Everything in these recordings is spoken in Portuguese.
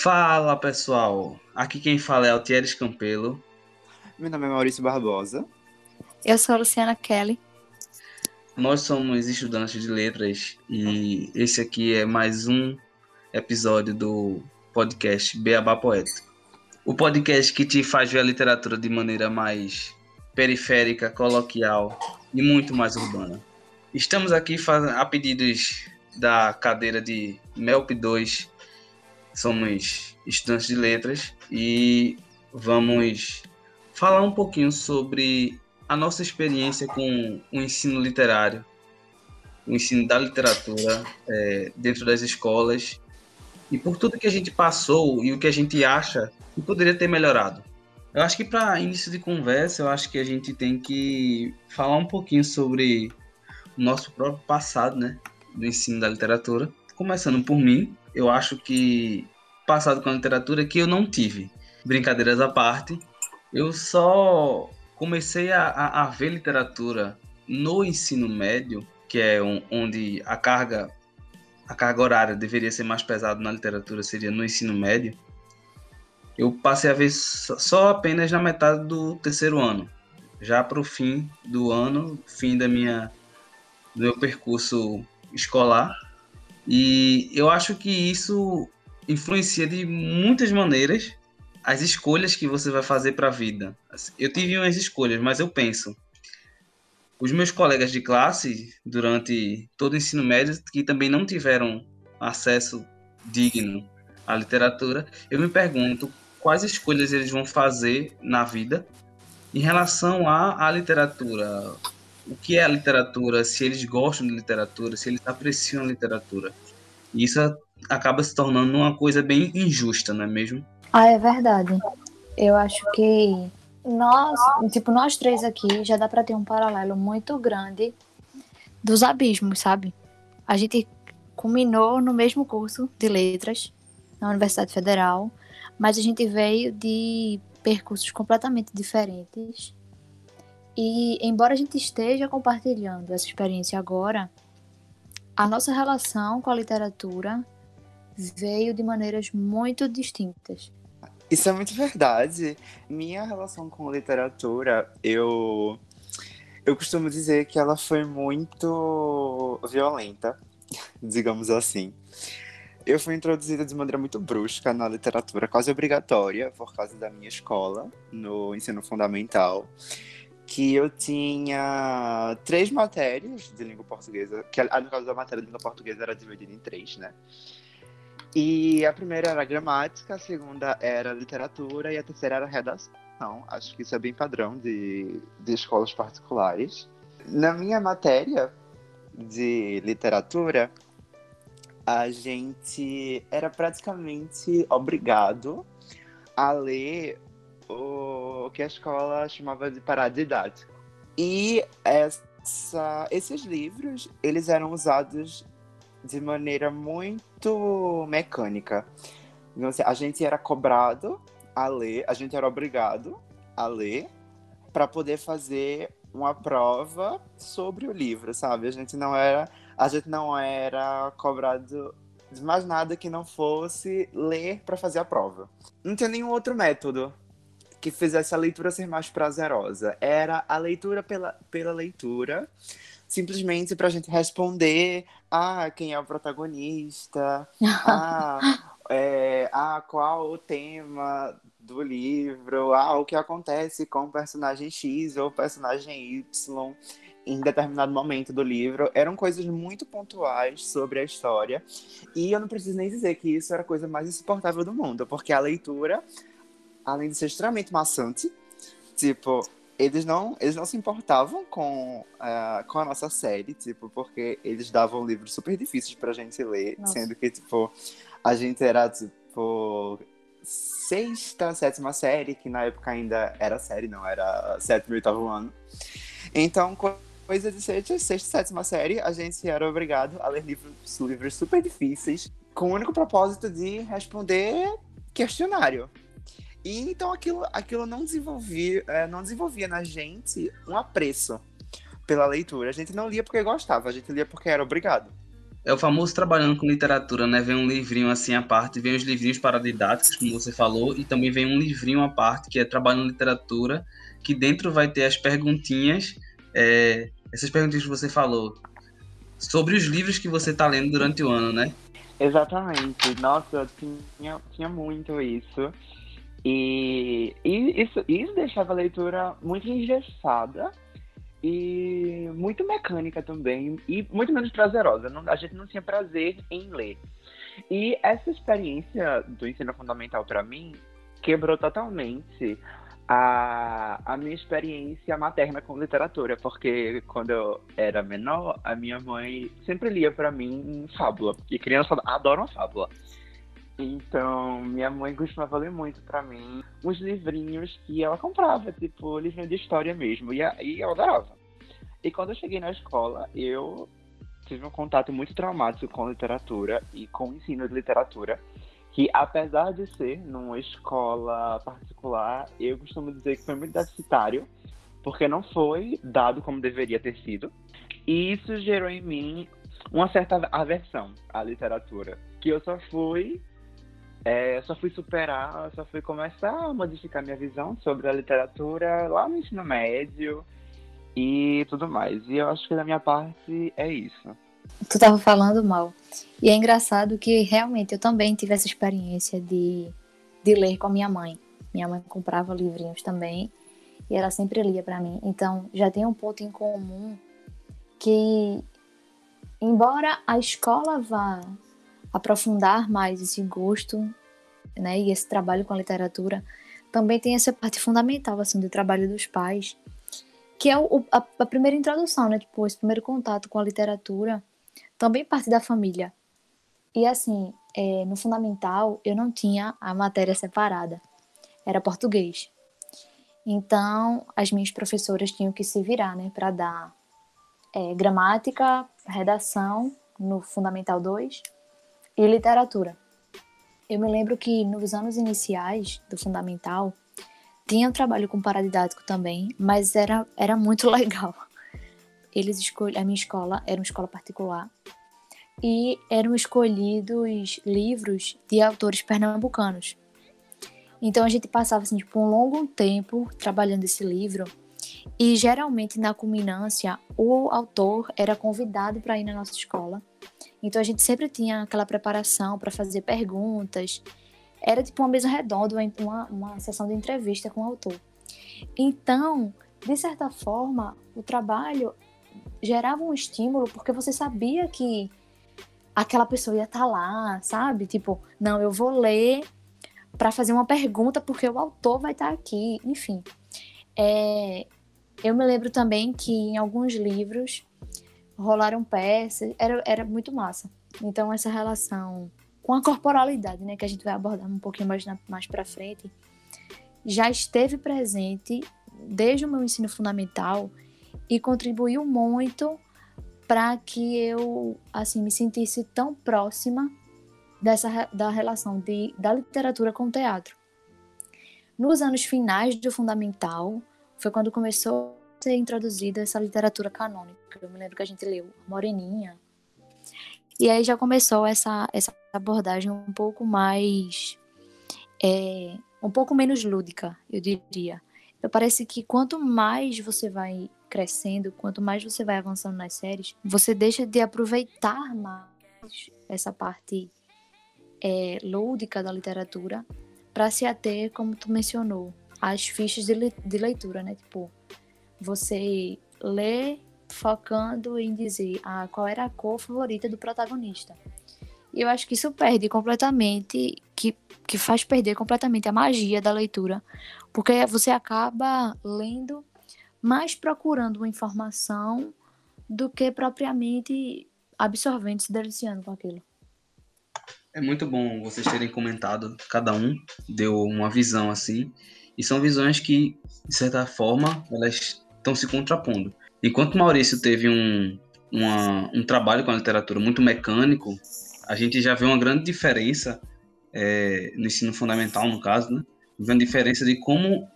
Fala pessoal, aqui quem fala é Altieres Campelo. Meu nome é Maurício Barbosa. Eu sou a Luciana Kelly. Nós somos estudantes de letras e esse aqui é mais um episódio do podcast Beabá Poético. O podcast que te faz ver a literatura de maneira mais periférica, coloquial e muito mais urbana. Estamos aqui a pedidos da cadeira de MELP 2. Somos estudantes de letras e vamos falar um pouquinho sobre a nossa experiência com o ensino literário, o ensino da literatura é, dentro das escolas e por tudo que a gente passou e o que a gente acha que poderia ter melhorado. Eu acho que para início de conversa, eu acho que a gente tem que falar um pouquinho sobre o nosso próprio passado, né, do ensino da literatura. Começando por mim, eu acho que passado com a literatura que eu não tive. Brincadeiras à parte, eu só comecei a, a, a ver literatura no ensino médio, que é um, onde a carga a carga horária deveria ser mais pesada na literatura seria no ensino médio. Eu passei a ver só apenas na metade do terceiro ano, já para o fim do ano, fim da minha do meu percurso escolar. E eu acho que isso influencia de muitas maneiras as escolhas que você vai fazer para a vida. Eu tive umas escolhas, mas eu penso. Os meus colegas de classe, durante todo o ensino médio, que também não tiveram acesso digno à literatura, eu me pergunto quais escolhas eles vão fazer na vida em relação à, à literatura. O que é a literatura, se eles gostam de literatura, se eles apreciam a literatura. E isso acaba se tornando uma coisa bem injusta, não é mesmo? Ah, é verdade. Eu acho que nós, tipo, nós três aqui já dá para ter um paralelo muito grande dos abismos, sabe? A gente culminou no mesmo curso de letras na Universidade Federal, mas a gente veio de percursos completamente diferentes. E embora a gente esteja compartilhando essa experiência agora, a nossa relação com a literatura veio de maneiras muito distintas. Isso é muito verdade. Minha relação com literatura, eu eu costumo dizer que ela foi muito violenta, digamos assim. Eu fui introduzida de maneira muito brusca na literatura, quase obrigatória, por causa da minha escola, no ensino fundamental, que eu tinha três matérias de língua portuguesa, que no caso da matéria de língua portuguesa era dividida em três, né? E a primeira era gramática, a segunda era literatura e a terceira era redação. Acho que isso é bem padrão de, de escolas particulares. Na minha matéria de literatura, a gente era praticamente obrigado a ler o que a escola chamava de paradidático. E essa, esses livros, eles eram usados de maneira muito mecânica. Então, assim, a gente era cobrado a ler, a gente era obrigado a ler para poder fazer uma prova sobre o livro, sabe? A gente não era, a gente não era cobrado de mais nada que não fosse ler para fazer a prova. Não tinha nenhum outro método que fizesse a leitura ser mais prazerosa. Era a leitura pela, pela leitura simplesmente para a gente responder ah, quem é o protagonista, ah, é, ah, qual o tema do livro, ah, o que acontece com o personagem X ou o personagem Y em determinado momento do livro. Eram coisas muito pontuais sobre a história. E eu não preciso nem dizer que isso era a coisa mais insuportável do mundo, porque a leitura, além de ser extremamente maçante, tipo, eles não, eles não se importavam com, uh, com a nossa série, tipo, porque eles davam livros super difíceis pra gente ler, nossa. sendo que, tipo, a gente era, tipo, sexta, sétima série, que na época ainda era série, não, era sétimo e oitavo ano. Então, coisa de sexta, sexta, sétima série, a gente era obrigado a ler livros, livros super difíceis, com o único propósito de responder questionário. E então aquilo, aquilo não, desenvolvia, é, não desenvolvia na gente um apreço pela leitura. A gente não lia porque gostava, a gente lia porque era obrigado. é o famoso trabalhando com literatura, né? Vem um livrinho assim à parte, vem os livrinhos paradidáticos, como você falou, e também vem um livrinho à parte, que é Trabalhando Literatura, que dentro vai ter as perguntinhas, é, essas perguntinhas que você falou, sobre os livros que você está lendo durante o ano, né? Exatamente. Nossa, eu tinha, tinha muito isso. E, e isso, isso deixava a leitura muito engessada e muito mecânica também e muito menos prazerosa. Não, a gente não tinha prazer em ler. E essa experiência do ensino fundamental para mim quebrou totalmente a, a minha experiência materna com literatura, porque quando eu era menor, a minha mãe sempre lia para mim fábula, e crianças adoram fábula. Então, minha mãe costumava ler muito para mim uns livrinhos que ela comprava, tipo, livrinho de história mesmo, e, e eu adorava. E quando eu cheguei na escola, eu tive um contato muito traumático com literatura e com o ensino de literatura, que apesar de ser numa escola particular, eu costumo dizer que foi muito deficitário, porque não foi dado como deveria ter sido. E isso gerou em mim uma certa aversão à literatura, que eu só fui é, só fui superar, só fui começar a modificar minha visão sobre a literatura lá no ensino médio e tudo mais. E eu acho que da minha parte é isso. Tu tava falando mal. E é engraçado que realmente eu também tive essa experiência de, de ler com a minha mãe. Minha mãe comprava livrinhos também e ela sempre lia para mim. Então já tem um ponto em comum que, embora a escola vá aprofundar mais esse gosto, né, e esse trabalho com a literatura, também tem essa parte fundamental assim do trabalho dos pais, que é o, a, a, primeira introdução, né, tipo, esse primeiro contato com a literatura, também parte da família. E assim, é, no fundamental eu não tinha a matéria separada, era português. Então, as minhas professoras tinham que se virar, né, para dar é, gramática, redação no Fundamental 2 e literatura. Eu me lembro que nos anos iniciais do fundamental tinha um trabalho com paradidático também, mas era, era muito legal. Eles a minha escola era uma escola particular e eram escolhidos livros de autores pernambucanos. Então a gente passava assim, tipo, um longo tempo trabalhando esse livro e geralmente na culminância o autor era convidado para ir na nossa escola então a gente sempre tinha aquela preparação para fazer perguntas. Era tipo uma mesa redonda, uma, uma sessão de entrevista com o autor. Então, de certa forma, o trabalho gerava um estímulo porque você sabia que aquela pessoa ia estar tá lá, sabe? Tipo, não, eu vou ler para fazer uma pergunta porque o autor vai estar tá aqui. Enfim, é, eu me lembro também que em alguns livros rolaram peças, era, era muito massa. Então, essa relação com a corporalidade, né, que a gente vai abordar um pouquinho mais, mais para frente, já esteve presente desde o meu ensino fundamental e contribuiu muito para que eu assim me sentisse tão próxima dessa da relação de, da literatura com o teatro. Nos anos finais do fundamental foi quando começou ser introduzida essa literatura canônica. Eu me lembro que a gente leu Moreninha. E aí já começou essa, essa abordagem um pouco mais. É, um pouco menos lúdica, eu diria. Parece que quanto mais você vai crescendo, quanto mais você vai avançando nas séries, você deixa de aproveitar mais essa parte é, lúdica da literatura para se ater, como tu mencionou, às fichas de, le de leitura, né? Tipo, você lê focando em dizer ah, qual era a cor favorita do protagonista. E eu acho que isso perde completamente, que, que faz perder completamente a magia da leitura, porque você acaba lendo mais procurando uma informação do que propriamente absorvendo, se deliciando com aquilo. É muito bom vocês terem comentado, cada um deu uma visão assim, e são visões que, de certa forma, elas estão se contrapondo. Enquanto Maurício teve um, uma, um trabalho com a literatura muito mecânico, a gente já vê uma grande diferença é, no ensino fundamental, no caso, né? Vê uma diferença de como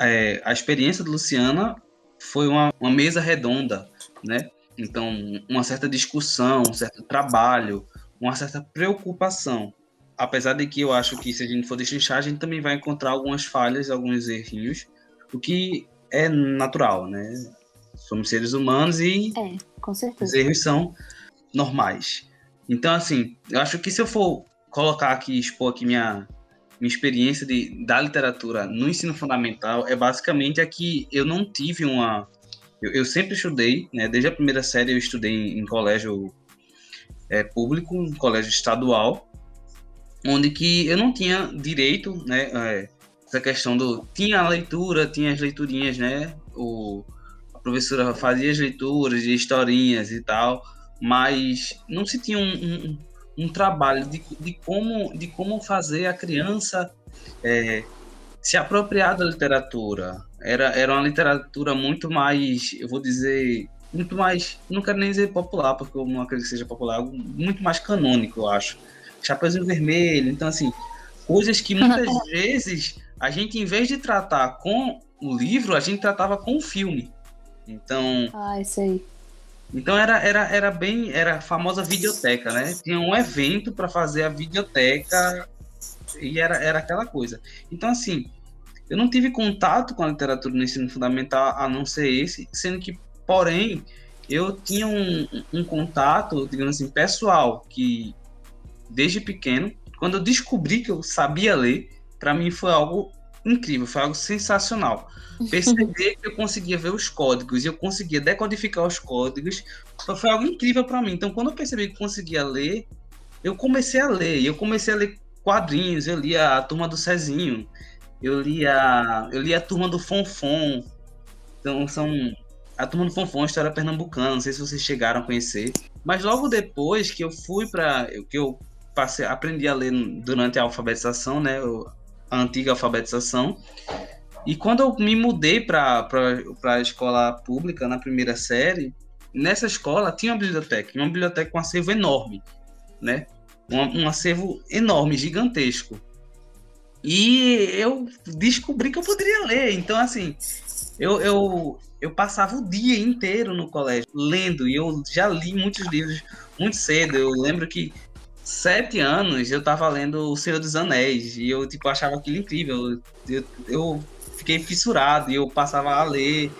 é, a experiência de Luciana foi uma, uma mesa redonda, né? Então, uma certa discussão, um certo trabalho, uma certa preocupação. Apesar de que eu acho que se a gente for destrinchar, a gente também vai encontrar algumas falhas, alguns errinhos, o que é natural, né? Somos seres humanos e É, com os erros são normais. Então, assim, eu acho que se eu for colocar aqui, expor aqui minha, minha experiência de, da literatura no ensino fundamental, é basicamente a que eu não tive uma. Eu, eu sempre estudei, né? Desde a primeira série eu estudei em, em colégio é, público, em colégio estadual, onde que eu não tinha direito, né? é, essa questão do. Tinha a leitura, tinha as leiturinhas, né? O, a professora fazia as leituras de historinhas e tal, mas não se tinha um, um, um trabalho de, de, como, de como fazer a criança é, se apropriar da literatura. Era, era uma literatura muito mais, eu vou dizer, muito mais, não quero nem dizer popular, porque eu não acredito que seja popular, algo muito mais canônico, eu acho. Chapeuzinho Vermelho, então assim, coisas que muitas vezes a gente, em vez de tratar com o livro, a gente tratava com o filme. Então, Ah, isso aí. então era, era, era bem, era a famosa videoteca, né? Tinha um evento para fazer a videoteca e era, era aquela coisa. Então, assim, eu não tive contato com a literatura no ensino fundamental, a não ser esse, sendo que, porém, eu tinha um, um contato, digamos assim, pessoal, que desde pequeno, quando eu descobri que eu sabia ler, para mim foi algo incrível, foi algo sensacional. Perceber que eu conseguia ver os códigos e eu conseguia decodificar os códigos foi foi algo incrível para mim. Então, quando eu percebi que conseguia ler, eu comecei a ler. Eu comecei a ler quadrinhos. Eu lia a Turma do Cezinho, eu lia, eu lia a Turma do Fonfon. Então, são a Turma do Fonfon, a história pernambucana. Não sei se vocês chegaram a conhecer. Mas logo depois que eu fui para que eu passei, aprendi a ler durante a alfabetização, né? eu- A antiga alfabetização. E quando eu me mudei para a escola pública, na primeira série, nessa escola tinha uma biblioteca, uma biblioteca com um acervo enorme, né? Um, um acervo enorme, gigantesco. E eu descobri que eu poderia ler. Então, assim, eu, eu, eu passava o dia inteiro no colégio lendo, e eu já li muitos livros muito cedo. Eu lembro que sete anos eu tava lendo O Senhor dos Anéis, e eu tipo, achava aquilo incrível. Eu, eu fiquei fissurado, e eu passava a ler.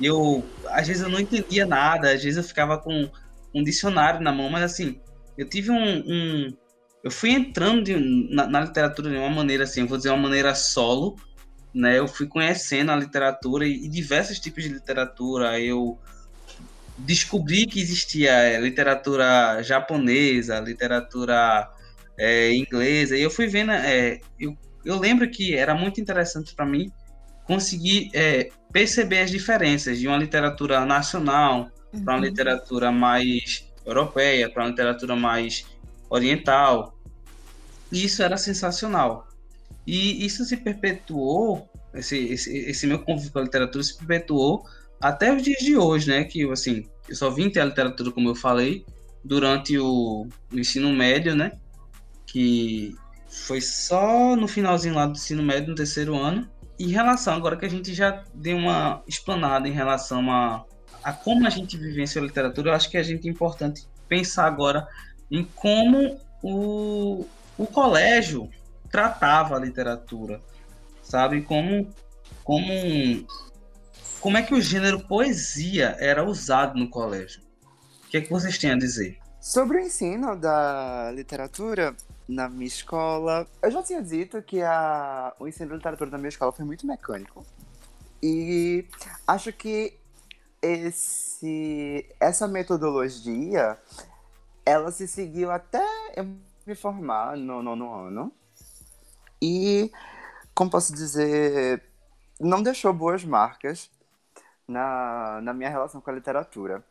E eu, às vezes eu não entendia nada, às vezes eu ficava com um dicionário na mão, mas assim, eu tive um. um- eu fui entrando de- na, na literatura de uma maneira assim, vou dizer uma maneira solo, né? Eu fui conhecendo a literatura e, e diversos tipos de literatura. Eu descobri que existia é, literatura japonesa, literatura é, inglesa, e eu fui vendo. é, eu, eu lembro que era muito interessante para mim conseguir é, perceber as diferenças de uma literatura nacional para uma literatura mais europeia, para uma literatura mais oriental. E isso era sensacional. E isso se perpetuou, esse, esse, esse meu convívio com a literatura se perpetuou até os dias de hoje, né? Que assim, eu só vim ter a literatura, como eu falei, durante o, o ensino médio, né? Que foi só no finalzinho lá do ensino médio, no terceiro ano. Em relação, agora que a gente já deu uma explanada em relação a, a como a gente vivencia a literatura, eu acho que a gente é importante pensar agora em como o, o colégio tratava a literatura, sabe? Como, como, como é que o gênero poesia era usado no colégio? O que é que vocês têm a dizer? Sobre o ensino da literatura na minha escola, eu já tinha dito que a, o ensino de literatura na minha escola foi muito mecânico. E acho que esse, essa metodologia, ela se seguiu até eu me formar no nono ano. E, como posso dizer, não deixou boas marcas na, na minha relação com a literatura.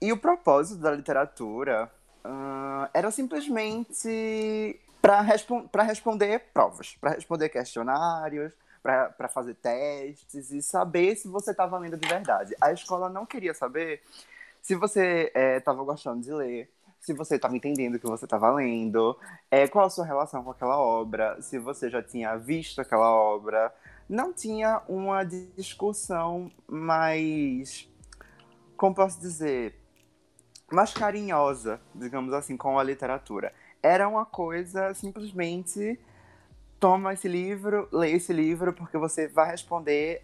E o propósito da literatura ah, era simplesmente para respon responder provas, para responder questionários, para fazer testes e saber se você estava lendo de verdade. A escola não queria saber se você estava gostando de ler, se você estava entendendo o que você estava lendo, é, qual a sua relação com aquela obra, se você já tinha visto aquela obra. Não tinha uma discussão mais, como posso dizer, mais carinhosa, digamos assim, com a literatura. Era uma coisa simplesmente toma esse livro, lê esse livro, porque você vai responder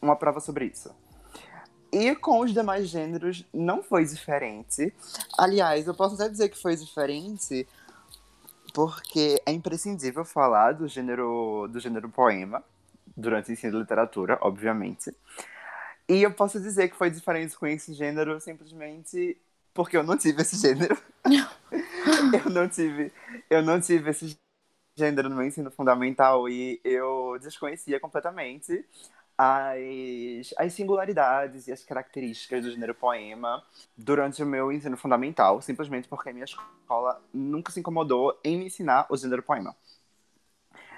uma prova sobre isso. E com os demais gêneros não foi diferente. Aliás, eu posso até dizer que foi diferente porque é imprescindível falar do gênero do gênero poema durante o ensino de literatura, obviamente. E eu posso dizer que foi diferente com esse gênero simplesmente porque eu não tive esse gênero. eu não tive, eu não tive esse gênero no meu ensino fundamental e eu desconhecia completamente as, as singularidades e as características do gênero poema durante o meu ensino fundamental, simplesmente porque a minha escola nunca se incomodou em me ensinar o gênero poema.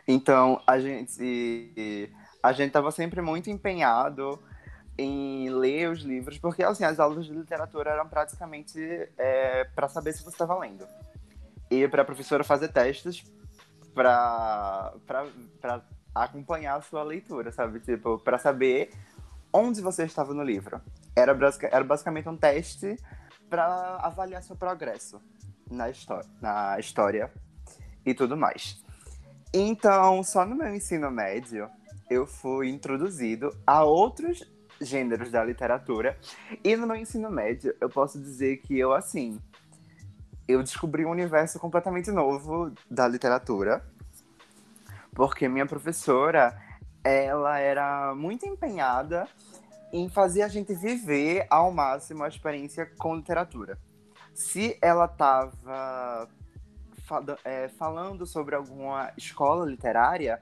Então, a gente a gente estava sempre muito empenhado em ler os livros, porque assim, as aulas de literatura eram praticamente é, para saber se você estava lendo. E para a professora fazer testes para acompanhar a sua leitura, sabe? Tipo, para saber onde você estava no livro. Era, era basicamente um teste para avaliar seu progresso na, na história e tudo mais. Então, só no meu ensino médio, eu fui introduzido a outros gêneros da literatura. E no meu ensino médio, eu posso dizer que eu, assim, eu descobri um universo completamente novo da literatura porque minha professora, ela era muito empenhada em fazer a gente viver ao máximo a experiência com literatura. Se ela estava é, falando sobre alguma escola literária,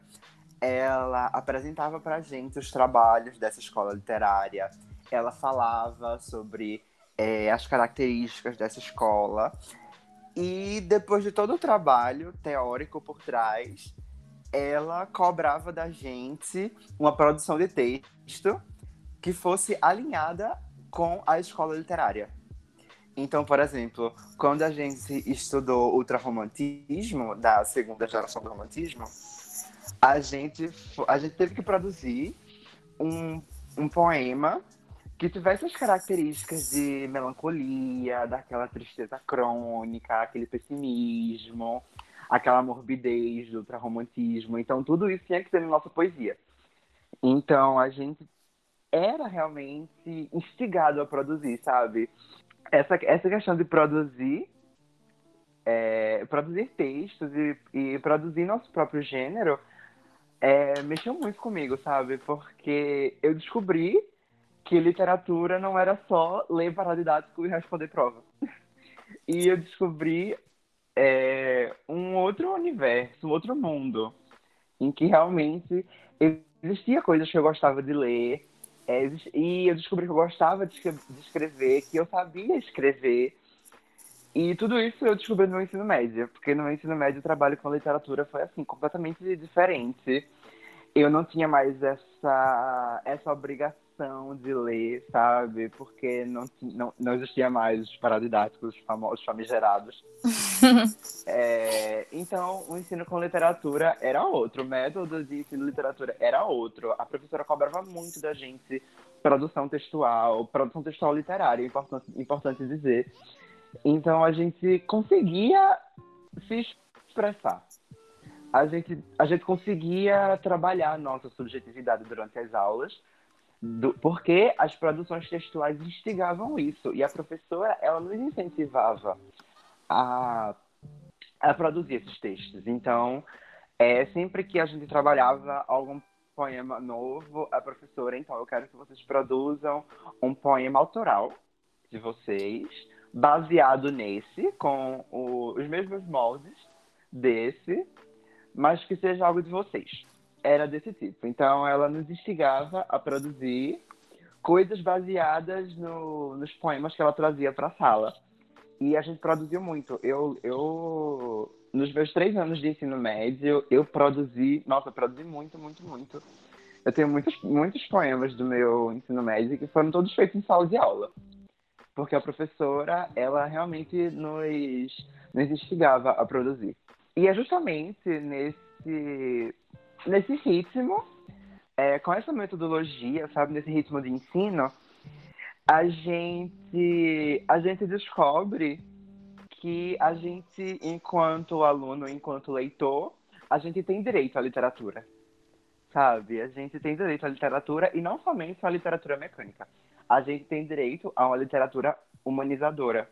ela apresentava para gente os trabalhos dessa escola literária, ela falava sobre é, as características dessa escola. E depois de todo o trabalho teórico por trás, ela cobrava da gente uma produção de texto que fosse alinhada com a escola literária. Então, por exemplo, quando a gente estudou ultrarromantismo, da segunda geração do romantismo, a gente, a gente teve que produzir um, um poema que tivesse as características de melancolia, daquela tristeza crônica, aquele pessimismo, aquela morbidez do ultrarromantismo. Então, tudo isso tinha que ter na nossa poesia. Então, a gente era realmente instigado a produzir, sabe? Essa, essa questão de produzir, é, produzir textos e, e, produzir nosso próprio gênero é, mexeu muito comigo, sabe? Porque eu descobri que literatura não era só ler paradidático e responder prova. E eu descobri é, um outro universo, um outro mundo, em que realmente existia coisas que eu gostava de ler, é, e eu descobri que eu gostava de escrever, que eu sabia escrever, e tudo isso eu descobri no meu ensino médio, porque no meu ensino médio o trabalho com literatura foi assim, completamente diferente. Eu não tinha mais essa, essa obrigação de ler, sabe? Porque não, não, não existia mais os paradidáticos, os famosos famigerados. é, então, o ensino com literatura era outro, o método de ensino de literatura era outro. A professora cobrava muito da gente produção textual, produção textual literária, importante, importante dizer. Então, a gente conseguia se expressar. A gente, a gente conseguia trabalhar nossa subjetividade durante as aulas, do, porque as produções textuais instigavam isso e a professora ela nos incentivava a, a produzir esses textos. Então, é, sempre que a gente trabalhava algum poema novo, a professora, então, eu quero que vocês produzam um poema autoral de vocês, baseado nesse, com o, os mesmos moldes desse, mas que seja algo de vocês era desse tipo. Então, ela nos instigava a produzir coisas baseadas no, nos poemas que ela trazia para a sala. E a gente produziu muito. Eu, eu, nos meus três anos de ensino médio, eu produzi, nossa, produzi muito, muito, muito. Eu tenho muitos, muitos poemas do meu ensino médio que foram todos feitos em sala de aula. Porque a professora, ela realmente nos, nos instigava a produzir. E é justamente nesse nesse ritmo, é, com essa metodologia, sabe, nesse ritmo de ensino, a gente, a gente descobre que a gente, enquanto aluno, enquanto leitor, a gente tem direito à literatura. Sabe? A gente tem direito à literatura e não somente à literatura mecânica. A gente tem direito a uma literatura humanizadora.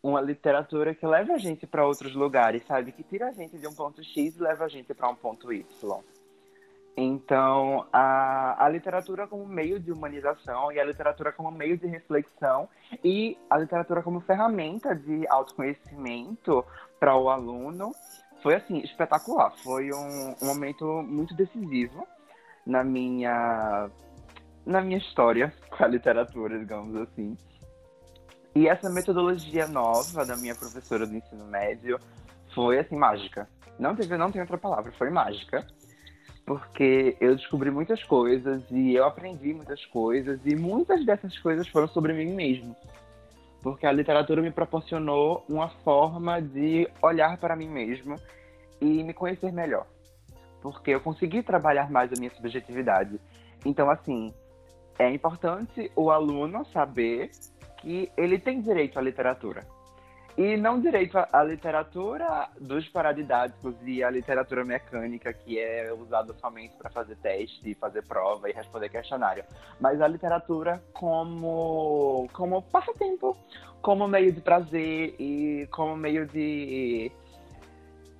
Uma literatura que leva a gente para outros lugares, sabe? Que tira a gente de um ponto X e leva a gente para um ponto Y. Então, a, a literatura como meio de humanização e a literatura como meio de reflexão e a literatura como ferramenta de autoconhecimento para o aluno foi, assim, espetacular. Foi um, um momento muito decisivo na minha, na minha história com a literatura, digamos assim. E essa metodologia nova da minha professora do ensino médio foi, assim, mágica. Não, teve, não tem outra palavra, foi mágica porque eu descobri muitas coisas e eu aprendi muitas coisas e muitas dessas coisas foram sobre mim mesmo. Porque a literatura me proporcionou uma forma de olhar para mim mesmo e me conhecer melhor. Porque eu consegui trabalhar mais a minha subjetividade. Então, assim, é importante o aluno saber que ele tem direito à literatura e não direito à literatura dos paradidáticos e à literatura mecânica, que é usada somente para fazer teste, fazer prova e responder questionário. Mas a literatura como, como passatempo, como meio de prazer e como meio de,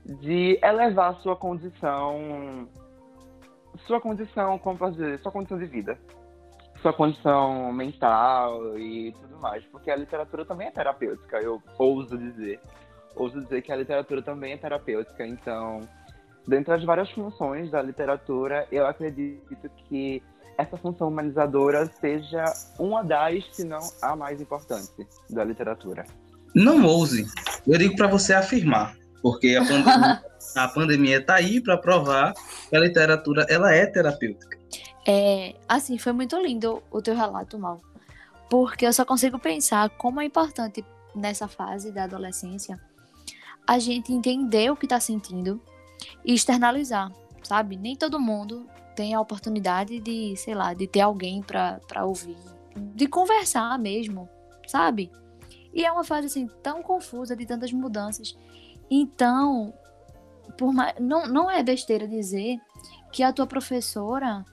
de elevar sua condição. Sua condição, como dizer, sua condição de vida sua condição mental e tudo mais, porque a literatura também é terapêutica, eu ouso dizer. Ouso dizer que a literatura também é terapêutica, então, dentre as várias funções da literatura, eu acredito que essa função humanizadora seja uma das, se não a mais importante da literatura. Não ouse, eu digo para você afirmar, porque a pandemia, a pandemia tá aí para provar que a literatura ela é terapêutica. É, assim, foi muito lindo o teu relato, Mal. Porque eu só consigo pensar como é importante nessa fase da adolescência a gente entender o que está sentindo e externalizar, sabe? Nem todo mundo tem a oportunidade de, sei lá, de ter alguém para ouvir, de conversar mesmo, sabe? E é uma fase assim tão confusa de tantas mudanças. Então, por mais, não, não é besteira dizer que a tua professora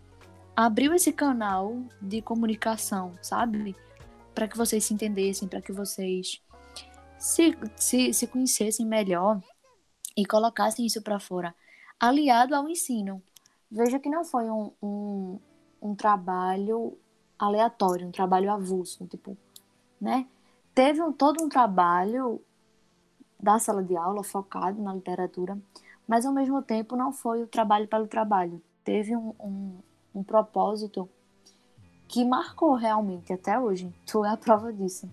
abriu esse canal de comunicação, sabe? Para que vocês se entendessem, para que vocês se, se, se conhecessem melhor e colocassem isso para fora, aliado ao ensino. Veja que não foi um, um, um trabalho aleatório, um trabalho avulso, tipo, né? Teve um, todo um trabalho da sala de aula focado na literatura, mas ao mesmo tempo não foi o trabalho pelo trabalho. Teve um, um, um propósito que marcou realmente até hoje. Tu é a prova disso.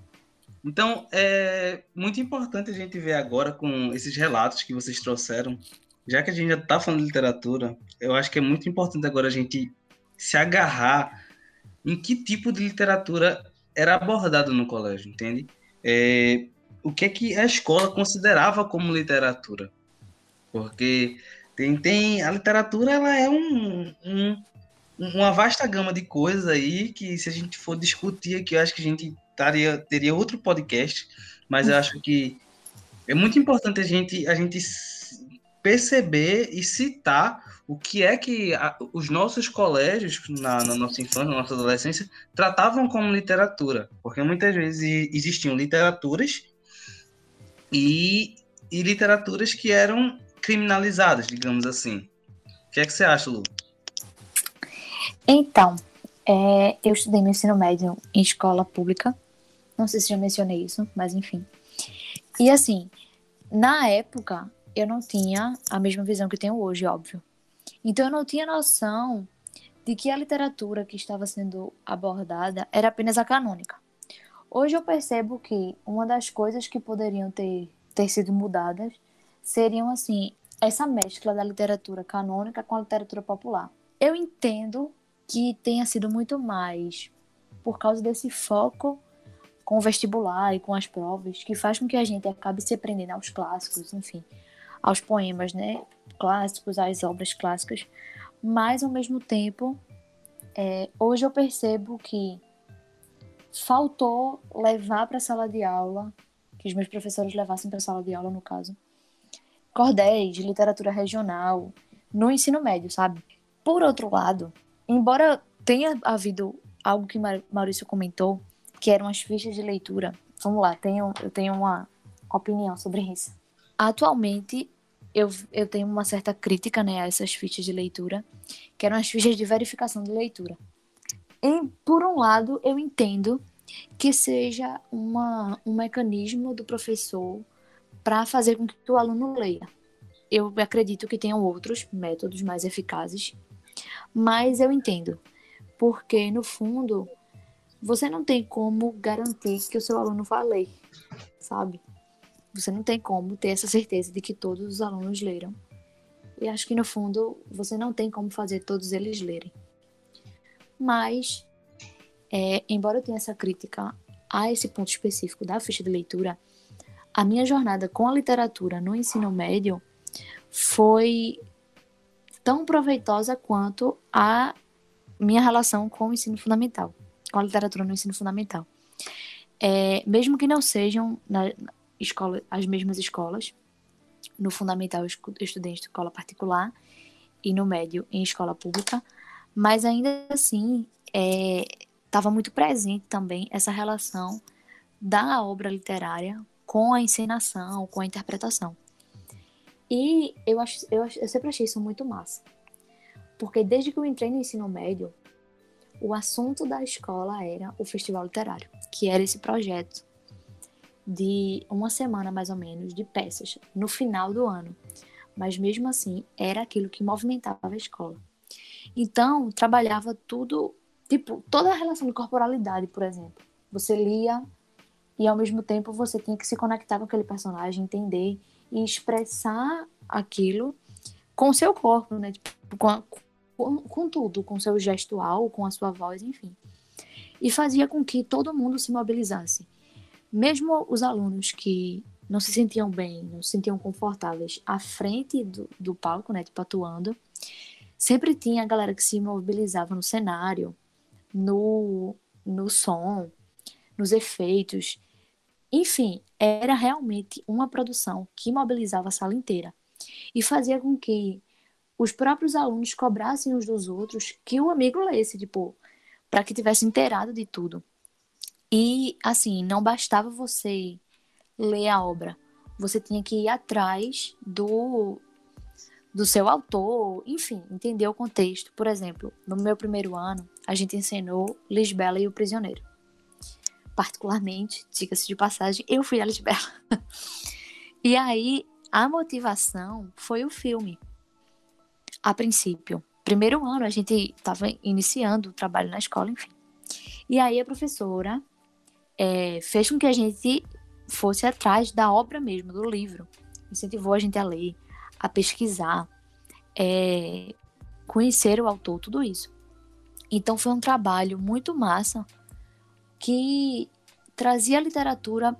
Então, é muito importante a gente ver agora com esses relatos que vocês trouxeram, já que a gente já está falando de literatura, eu acho que é muito importante agora a gente se agarrar em que tipo de literatura era abordado no colégio, entende? É, o que é que a escola considerava como literatura? Porque tem, tem a literatura ela é um, um uma vasta gama de coisas aí que se a gente for discutir aqui, eu acho que a gente taria, teria outro podcast, mas eu acho que é muito importante a gente, a gente perceber e citar o que é que a, os nossos colégios, na, na, nossa infância, na nossa adolescência, tratavam como literatura. Porque muitas vezes existiam literaturas e, e literaturas que eram criminalizadas, digamos assim. O que é que você acha, Lu? Então, é, eu estudei no ensino médio em escola pública. Não sei se já mencionei isso, mas enfim. E assim, na época, eu não tinha a mesma visão que tenho hoje, óbvio. Então, eu não tinha noção de que a literatura que estava sendo abordada era apenas a canônica. Hoje eu percebo que uma das coisas que poderiam ter, ter sido mudadas seriam, assim, essa mescla da literatura canônica com a literatura popular. Eu entendo que tenha sido muito mais por causa desse foco com o vestibular e com as provas, que faz com que a gente acabe se aprendendo aos clássicos, enfim, aos poemas, né, clássicos, às obras clássicas, mas ao mesmo tempo, é, hoje eu percebo que faltou levar para a sala de aula, que os meus professores levassem para a sala de aula, no caso, cordéis, literatura regional, no ensino médio, sabe? Por outro lado, embora tenha havido algo que Maurício comentou, que eram as fichas de leitura. Vamos lá, tenho, eu tenho uma opinião sobre isso. Atualmente, eu, eu tenho uma certa crítica né, a essas fichas de leitura, que eram as fichas de verificação de leitura. E, por um lado, eu entendo que seja uma, um mecanismo do professor para fazer com que o aluno leia. Eu acredito que tenham outros métodos mais eficazes, mas eu entendo, porque no fundo você não tem como garantir que o seu aluno vá ler, sabe? Você não tem como ter essa certeza de que todos os alunos leram. E acho que no fundo você não tem como fazer todos eles lerem. Mas, é, embora eu tenha essa crítica a esse ponto específico da ficha de leitura, a minha jornada com a literatura no ensino médio foi tão proveitosa quanto a minha relação com o ensino fundamental, com a literatura no ensino fundamental. É, mesmo que não sejam na escola, as mesmas escolas, no fundamental eu estudei em escola particular e no médio em escola pública, mas ainda assim estava é, muito presente também essa relação da obra literária com a encenação, com a interpretação. E eu, acho, eu, eu sempre achei isso muito massa. Porque desde que eu entrei no ensino médio, o assunto da escola era o festival literário, que era esse projeto de uma semana mais ou menos de peças no final do ano. Mas mesmo assim, era aquilo que movimentava a escola. Então, trabalhava tudo, tipo, toda a relação de corporalidade, por exemplo. Você lia e ao mesmo tempo você tinha que se conectar com aquele personagem, entender e expressar aquilo com seu corpo, né? Tipo, com, a, com, com tudo, com seu gestual, com a sua voz, enfim. E fazia com que todo mundo se mobilizasse. Mesmo os alunos que não se sentiam bem, não se sentiam confortáveis à frente do, do palco, né, tipo, atuando, sempre tinha a galera que se mobilizava no cenário, no, no som, nos efeitos. Enfim, era realmente uma produção que mobilizava a sala inteira e fazia com que os próprios alunos cobrassem uns dos outros que o amigo lesse, tipo, para que tivesse inteirado de tudo. E assim, não bastava você ler a obra, você tinha que ir atrás do do seu autor, enfim, entender o contexto. Por exemplo, no meu primeiro ano, a gente ensinou Lisbela e o Prisioneiro particularmente, diga-se de passagem, eu fui a Lisbela. e aí, a motivação foi o filme. A princípio. Primeiro ano, a gente estava iniciando o trabalho na escola, enfim. E aí, a professora é, fez com que a gente fosse atrás da obra mesmo, do livro. Incentivou a gente a ler, a pesquisar, é, conhecer o autor, tudo isso. Então, foi um trabalho muito massa que trazia a literatura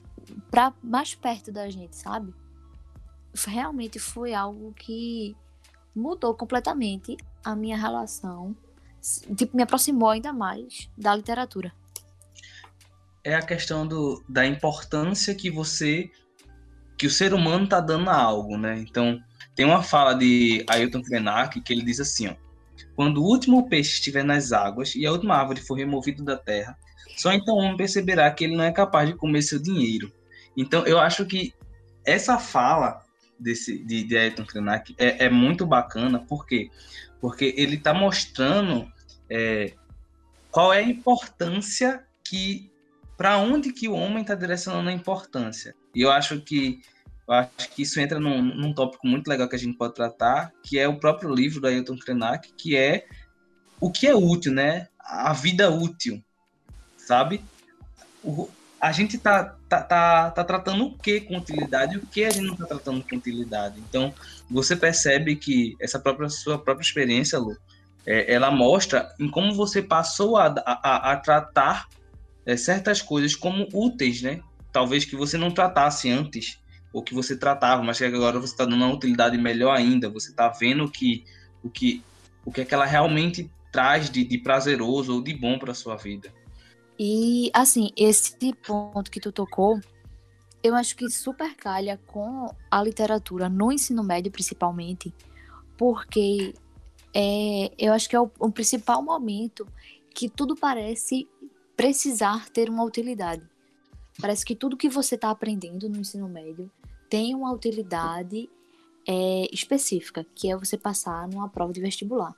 para mais perto da gente, sabe? Realmente foi algo que mudou completamente a minha relação, tipo, me aproximou ainda mais da literatura. É a questão do, da importância que você, que o ser humano está dando a algo, né? Então, tem uma fala de Ailton Krenak que ele diz assim, ó, quando o último peixe estiver nas águas e a última árvore for removida da terra, só então o homem perceberá que ele não é capaz de comer seu dinheiro. Então, eu acho que essa fala desse, de, de Ayrton Krenak é, é, muito bacana, por quê? Porque ele está mostrando é, qual é a importância que para onde que o homem está direcionando a importância. E eu acho que eu acho que isso entra num, num tópico muito legal que a gente pode tratar, que é o próprio livro do Ailton Krenak, que é o que é útil, né? A vida útil sabe? O, a gente tá, tá, tá, tá tratando o que com utilidade e o que a gente não tá tratando com utilidade. Então, você percebe que essa própria sua própria experiência, Lu, é, ela mostra em como você passou a, a, a tratar é, certas coisas como úteis, né? Talvez que você não tratasse antes, ou que você tratava, mas que agora você está dando uma utilidade melhor ainda. Você está vendo que o que o que, é que ela realmente traz de, de prazeroso ou de bom para sua vida. E, assim, esse ponto que tu tocou, eu acho que super calha com a literatura no ensino médio, principalmente, porque é, eu acho que é o, o principal momento que tudo parece precisar ter uma utilidade. Parece que tudo que você está aprendendo no ensino médio tem uma utilidade é, específica, que é você passar numa prova de vestibular.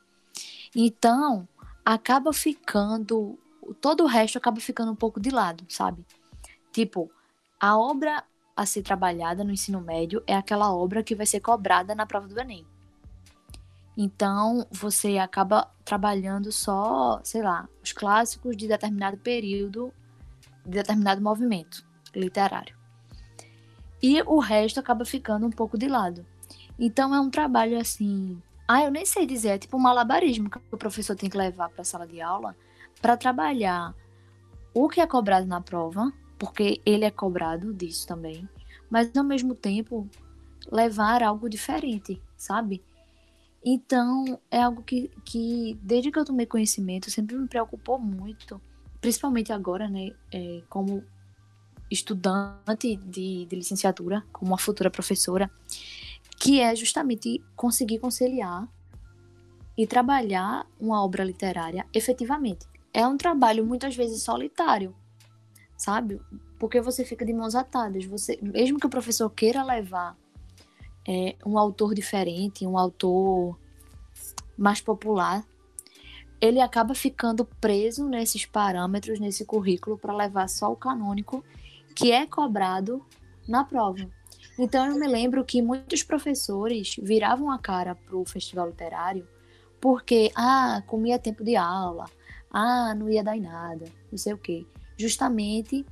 Então, acaba ficando. Todo o resto acaba ficando um pouco de lado, sabe? Tipo, a obra a ser trabalhada no ensino médio é aquela obra que vai ser cobrada na prova do Enem. Então, você acaba trabalhando só, sei lá, os clássicos de determinado período, de determinado movimento literário. E o resto acaba ficando um pouco de lado. Então, é um trabalho assim. Ah, eu nem sei dizer, é tipo um malabarismo que o professor tem que levar para a sala de aula para trabalhar o que é cobrado na prova, porque ele é cobrado disso também, mas ao mesmo tempo levar algo diferente, sabe? Então, é algo que, que, desde que eu tomei conhecimento, sempre me preocupou muito, principalmente agora, né, é, como estudante de, de licenciatura, como uma futura professora, que é justamente conseguir conciliar e trabalhar uma obra literária efetivamente. É um trabalho muitas vezes solitário, sabe? Porque você fica de mãos atadas. Você, mesmo que o professor queira levar é, um autor diferente, um autor mais popular, ele acaba ficando preso nesses parâmetros, nesse currículo, para levar só o canônico, que é cobrado na prova. Então eu me lembro que muitos professores viravam a cara para o festival literário porque, ah, comia tempo de aula, ah, não ia dar em nada, não sei o quê. Justamente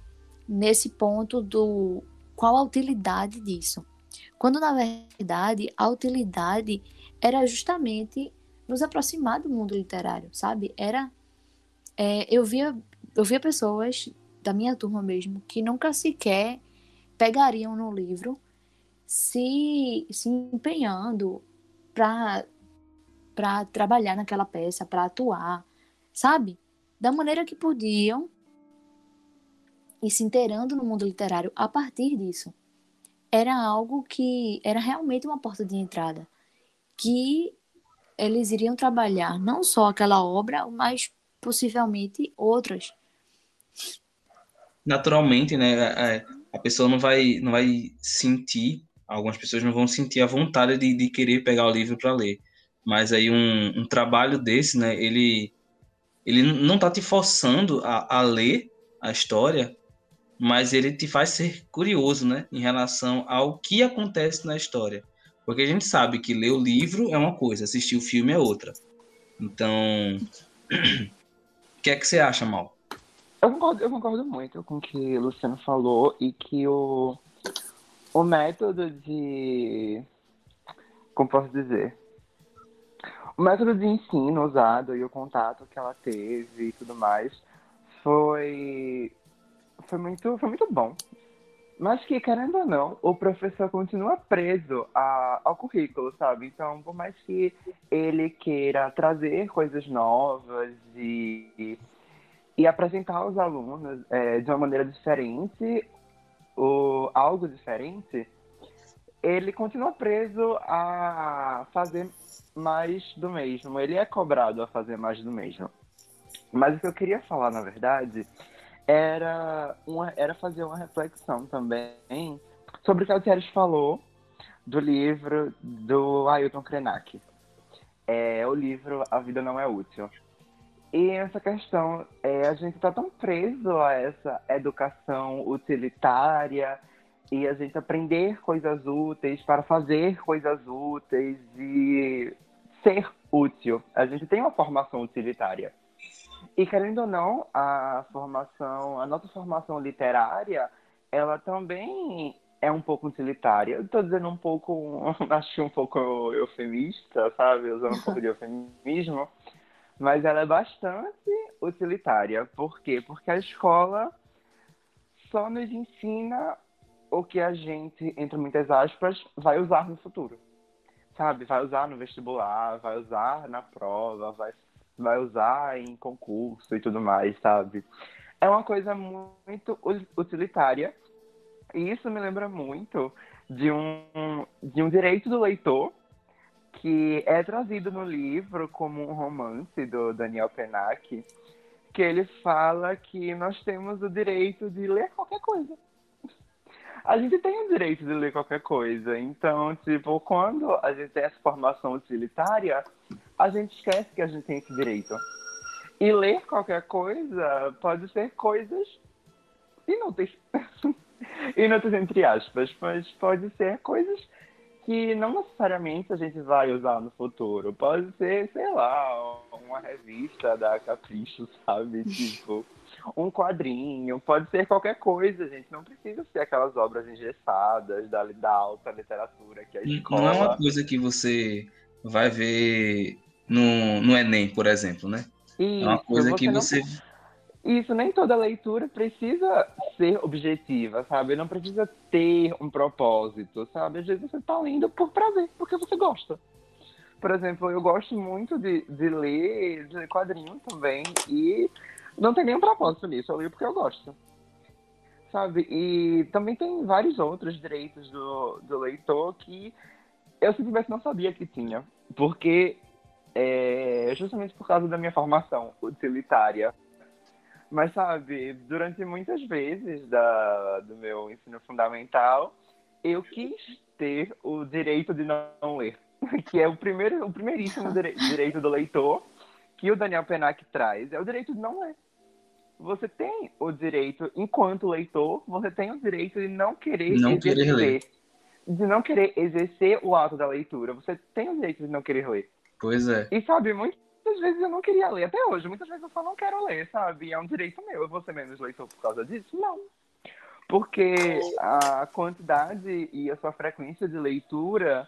nesse ponto do qual a utilidade disso. Quando, na verdade, a utilidade era justamente nos aproximar do mundo literário, sabe? Era. É, eu, via, eu via pessoas da minha turma mesmo que nunca sequer pegariam no livro se, se empenhando para para trabalhar naquela peça, para atuar, sabe? Da maneira que podiam e se inteirando no mundo literário a partir disso era algo que era realmente uma porta de entrada, que eles iriam trabalhar não só aquela obra, mas possivelmente outras. Naturalmente, né, é, é, a pessoa não vai, não vai sentir, algumas pessoas não vão sentir a vontade de, de querer pegar o livro para ler. Mas aí um, um, trabalho desse, né, ele, ele não está te forçando a, a ler a história, mas ele te faz ser curioso, né, em relação ao que acontece na história. Porque a gente sabe que ler o livro é uma coisa, assistir o filme é outra. Então, o que é que você acha, Mal? Eu concordo, eu concordo muito com o que o Luciano falou e que o, o método de. Como posso dizer? O método de ensino usado e o contato que ela teve e tudo mais foi foi muito, foi muito bom. Mas que, querendo ou não, o professor continua preso a, ao currículo, sabe? Então, por mais que ele queira trazer coisas novas e, e apresentar aos alunos é, de uma maneira diferente, o, algo diferente, ele continua preso a fazer mais do mesmo. Ele é cobrado a fazer mais do mesmo. Mas o que eu queria falar, na verdade, era, uma, era fazer uma reflexão também sobre o que a Thierry falou do livro do Ailton Krenak. É o livro A Vida Não É Útil. E essa questão, é, a gente está tão preso a essa educação utilitária e a gente aprender coisas úteis para fazer coisas úteis e ser útil. A gente tem uma formação utilitária. E querendo ou não, a formação, a nossa formação literária, ela também é um pouco utilitária. Eu tô dizendo um pouco, acho um pouco eufemista, sabe? Usando um pouco de eufemismo. Mas ela é bastante utilitária. Por quê? Porque a escola só nos ensina o que a gente, entre muitas aspas, vai usar no futuro. Sabe? Vai usar no vestibular, vai usar na prova, vai vai usar em concurso e tudo mais, sabe? é uma coisa muito utilitária. E isso me lembra muito de um, de um direito do leitor que é trazido no livro como um romance do Daniel Penac, que ele fala que nós temos o direito de ler qualquer coisa. A gente tem o direito de ler qualquer coisa. Então, tipo, quando a gente tem essa formação utilitária, a gente esquece que a gente tem esse direito. E ler qualquer coisa pode ser coisas inúteis. inúteis entre aspas, mas pode ser coisas que não necessariamente a gente vai usar no futuro. Pode ser, sei lá, uma revista da Capricho, sabe? Tipo, um quadrinho, pode ser qualquer coisa, gente. Não precisa ser aquelas obras engessadas da, da alta literatura que a escola... Não é uma coisa que você vai ver no, no Enem, por exemplo, né? Isso, é uma coisa você que você... Não isso, nem toda leitura precisa ser objetiva, sabe? Não precisa ter um propósito, sabe? Às vezes você está lendo por prazer, porque você gosta. Por exemplo, eu gosto muito de, de ler, de ler quadrinhos também, e não tem nenhum propósito nisso, eu leio porque eu gosto. Sabe? E também tem vários outros direitos do, do leitor que eu simplesmente não sabia que tinha. Porque, é, justamente por causa da minha formação utilitária, mas, sabe, durante muitas vezes da, do meu ensino fundamental, eu quis ter o direito de não ler, que é o, primeiro, o primeiríssimo direito do leitor que o Daniel Penac traz, é o direito de não ler. Você tem o direito, enquanto leitor, você tem o direito de não querer não exercer, querer ler. de não querer exercer o ato da leitura. Você tem o direito de não querer ler. Pois é. E sabe, muitas vezes eu não queria ler, até hoje, muitas vezes eu só não quero ler, sabe? É um direito meu. Eu vou ser menos leitor por causa disso? Não. Porque a quantidade e a sua frequência de leitura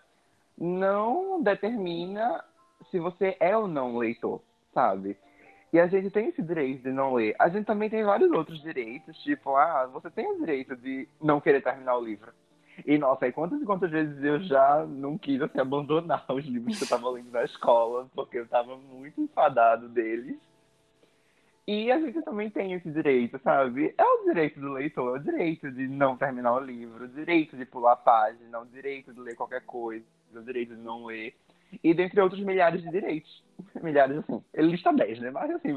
não determina se você é ou não leitor, sabe? E a gente tem esse direito de não ler. A gente também tem vários outros direitos, tipo, ah, você tem o direito de não querer terminar o livro. E, nossa, aí quantas e quantas vezes eu já não quis, assim, abandonar os livros que eu tava lendo na escola, porque eu tava muito enfadado deles. E a gente também tem esse direito, sabe? É o direito do leitor, é o direito de não terminar o livro, o direito de pular a página, o direito de ler qualquer coisa, o direito de não ler. E dentre outros milhares de direitos. Milhares, assim. Ele lista 10, né? Mas, assim,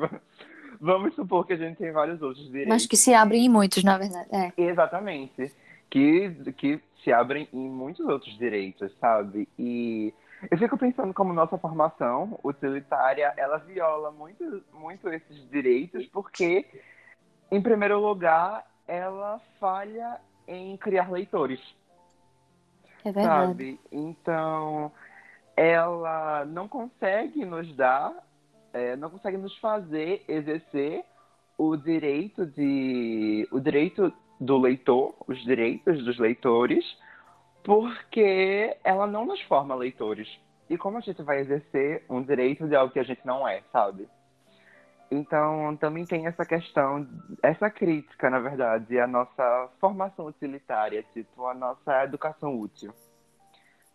vamos supor que a gente tem vários outros direitos. Mas que se abrem em muitos, na verdade. É. Exatamente que, que se abrem em muitos outros direitos, sabe? E eu fico pensando como nossa formação utilitária, ela viola muito, muito esses direitos, porque, em primeiro lugar, ela falha em criar leitores. É verdade. Sabe? Então, ela não consegue nos dar, é, não consegue nos fazer exercer o direito de o direito do leitor, os direitos dos leitores, porque ela não nos forma leitores. E como a gente vai exercer um direito de algo que a gente não é, sabe? Então, também tem essa questão, essa crítica, na verdade, à nossa formação utilitária, tipo, a nossa educação útil.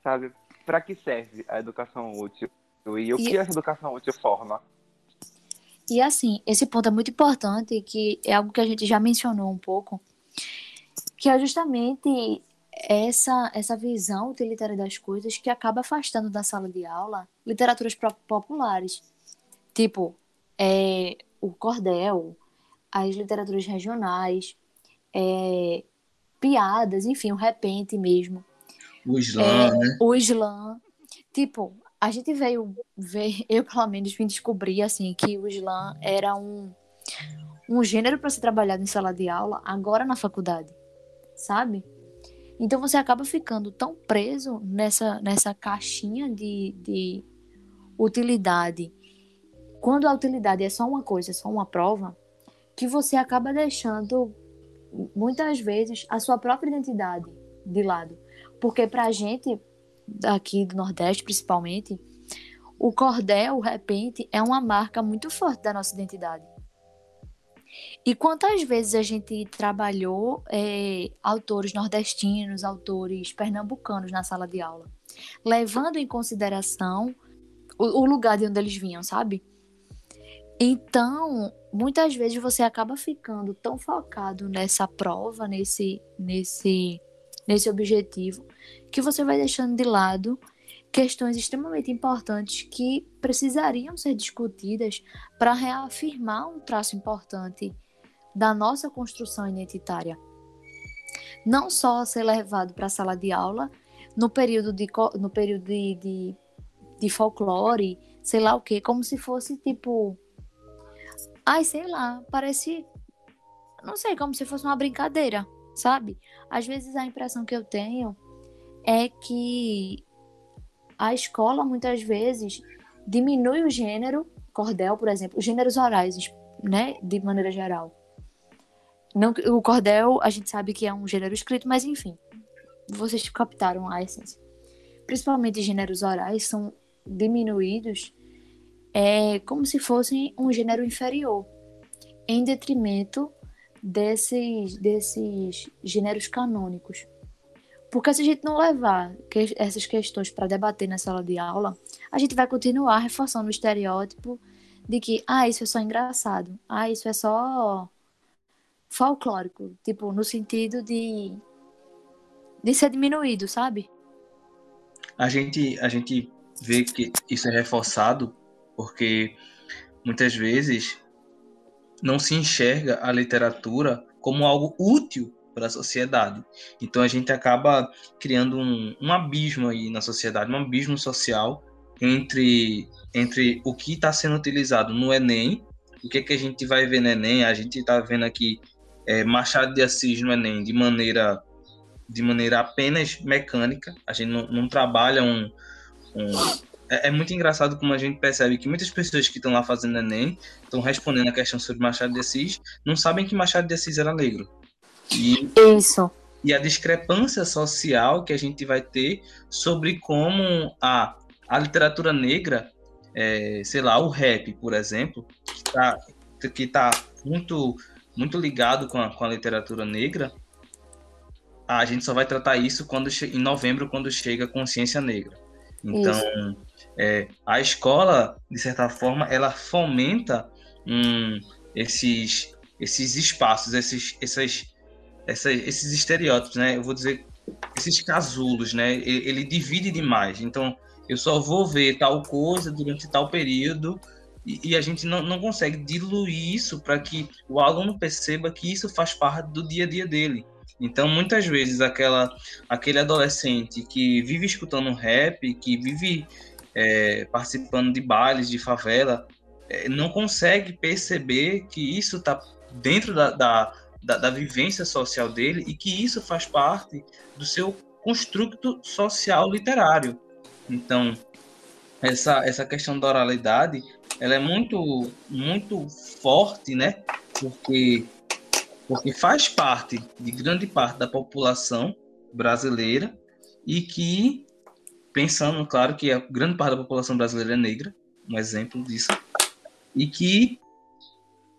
Sabe? Para que serve a educação útil? E o e... que essa educação útil forma? E assim, esse ponto é muito importante, que é algo que a gente já mencionou um pouco, que é justamente essa, essa visão utilitária das coisas que acaba afastando da sala de aula literaturas populares, tipo é, o cordel, as literaturas regionais, é, piadas, enfim, o repente mesmo. O slam, é, né? O slam. Tipo, a gente veio ver, eu pelo menos vim descobrir assim que o slam era um um gênero para ser trabalhado em sala de aula agora na faculdade, sabe? Então você acaba ficando tão preso nessa, nessa caixinha de, de utilidade. Quando a utilidade é só uma coisa, é só uma prova, que você acaba deixando muitas vezes a sua própria identidade de lado. Porque para a gente, aqui do Nordeste principalmente, o cordel, o repente, é uma marca muito forte da nossa identidade. E quantas vezes a gente trabalhou é, autores nordestinos, autores pernambucanos na sala de aula, levando em consideração o, o lugar de onde eles vinham, sabe? Então, muitas vezes você acaba ficando tão focado nessa prova, nesse, nesse, nesse objetivo, que você vai deixando de lado questões extremamente importantes que precisariam ser discutidas para reafirmar um traço importante da nossa construção identitária. Não só ser levado para a sala de aula no período de, no período de, de, de folclore, sei lá o que, como se fosse tipo. Ai, sei lá, parece. Não sei, como se fosse uma brincadeira, sabe? Às vezes a impressão que eu tenho é que a escola muitas vezes diminui o gênero, cordel, por exemplo, os gêneros orais, né, de maneira geral. Não, o cordel, a gente sabe que é um gênero escrito, mas enfim, vocês captaram a essência. Principalmente gêneros orais são diminuídos é como se fossem um gênero inferior, em detrimento desses, desses gêneros canônicos. Porque se a gente não levar que, essas questões para debater na sala de aula, a gente vai continuar reforçando o estereótipo de que, ah, isso é só engraçado, ah, isso é só folclórico, tipo, no sentido de, de ser diminuído, sabe? A gente, a gente vê que isso é reforçado porque muitas vezes não se enxerga a literatura como algo útil para a sociedade. Então a gente acaba criando um, um abismo aí na sociedade, um abismo social entre, entre o que está sendo utilizado no Enem, o que, é que a gente vai ver no Enem, a gente está vendo aqui é, Machado de Assis no Enem de maneira, de maneira apenas mecânica, a gente não, não trabalha um, um é, é, muito engraçado como a gente percebe que muitas pessoas que estão lá fazendo Enem, estão respondendo a questão sobre Machado de Assis, não sabem que Machado de Assis era negro. E, Isso. E a discrepância social que a gente vai ter sobre como a, a literatura negra, é, sei lá, o rap, por exemplo, que está que tá muito, muito ligado com a, com a literatura negra, a gente só vai tratar isso quando em novembro, quando chega a consciência negra. Então, é, a escola, de certa forma, ela fomenta um, esses, esses espaços, esses, essas, essa, esses estereótipos, né? Eu vou dizer esses casulos, né? Ele, ele, divide demais. Então, eu só vou ver tal coisa durante tal período e, e a gente não, não consegue diluir isso para que o aluno perceba que isso faz parte do dia a dia dele. Então, muitas vezes, aquela, aquele adolescente que vive escutando rap, que vive é, participando de bailes de favela, é, não consegue perceber que isso está dentro da, da, da, da vivência social dele e que isso faz parte do seu construto social literário. Então, essa, essa questão da oralidade, ela é muito, muito forte, né? Porque, porque faz parte de grande parte da população brasileira e que, pensando, claro, que a grande parte da população brasileira é negra, um exemplo disso, e que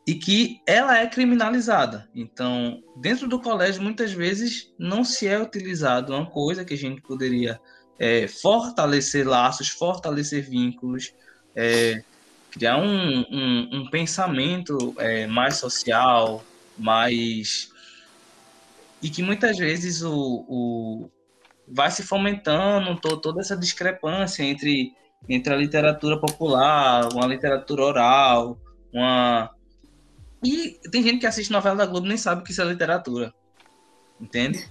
e que ela é criminalizada. Então, dentro do colégio, muitas vezes não se é utilizado uma coisa que a gente poderia é, fortalecer laços, fortalecer vínculos, é, criar um, um, um pensamento é, mais social, mais. E que muitas vezes o, o vai se fomentando toda essa discrepância entre, entre a literatura popular, uma literatura oral, uma e tem gente que assiste novela da Globo nem sabe que isso é literatura. Entende?